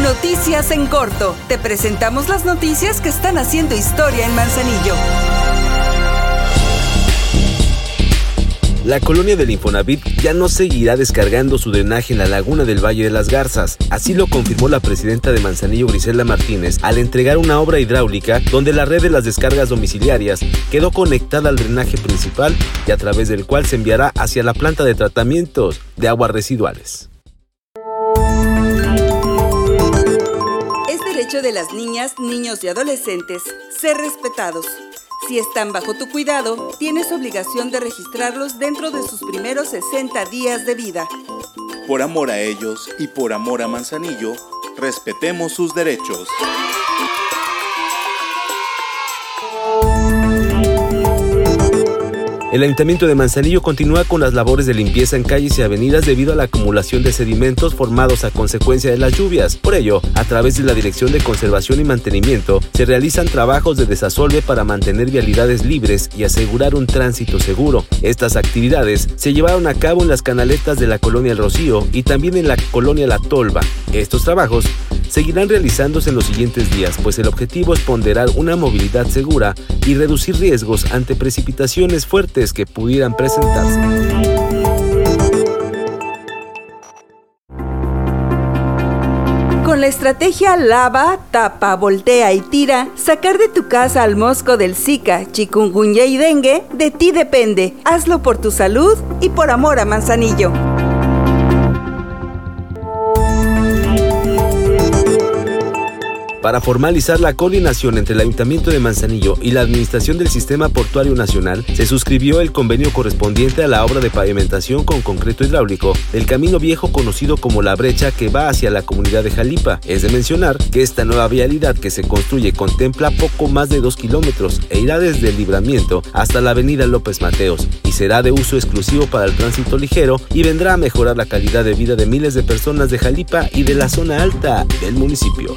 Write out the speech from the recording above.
Noticias en corto. Te presentamos las noticias que están haciendo historia en Manzanillo. La colonia del Infonavit ya no seguirá descargando su drenaje en la laguna del Valle de las Garzas. Así lo confirmó la presidenta de Manzanillo, Grisela Martínez, al entregar una obra hidráulica donde la red de las descargas domiciliarias quedó conectada al drenaje principal y a través del cual se enviará hacia la planta de tratamientos de aguas residuales. Derecho de las niñas, niños y adolescentes ser respetados. Si están bajo tu cuidado, tienes obligación de registrarlos dentro de sus primeros 60 días de vida. Por amor a ellos y por amor a Manzanillo, respetemos sus derechos. El Ayuntamiento de Manzanillo continúa con las labores de limpieza en calles y avenidas debido a la acumulación de sedimentos formados a consecuencia de las lluvias. Por ello, a través de la Dirección de Conservación y Mantenimiento, se realizan trabajos de desasolve para mantener vialidades libres y asegurar un tránsito seguro. Estas actividades se llevaron a cabo en las canaletas de la colonia El Rocío y también en la colonia La Tolva. Estos trabajos seguirán realizándose en los siguientes días, pues el objetivo es ponderar una movilidad segura y reducir riesgos ante precipitaciones fuertes que pudieran presentarse. Con la estrategia lava, tapa, voltea y tira, sacar de tu casa al mosco del Zika, chikungunya y dengue, de ti depende. Hazlo por tu salud y por amor a Manzanillo. Para formalizar la coordinación entre el Ayuntamiento de Manzanillo y la Administración del Sistema Portuario Nacional, se suscribió el convenio correspondiente a la obra de pavimentación con concreto hidráulico del camino viejo conocido como La Brecha que va hacia la comunidad de Jalipa. Es de mencionar que esta nueva vialidad que se construye contempla poco más de dos kilómetros e irá desde el libramiento hasta la avenida López Mateos y será de uso exclusivo para el tránsito ligero y vendrá a mejorar la calidad de vida de miles de personas de Jalipa y de la zona alta del municipio.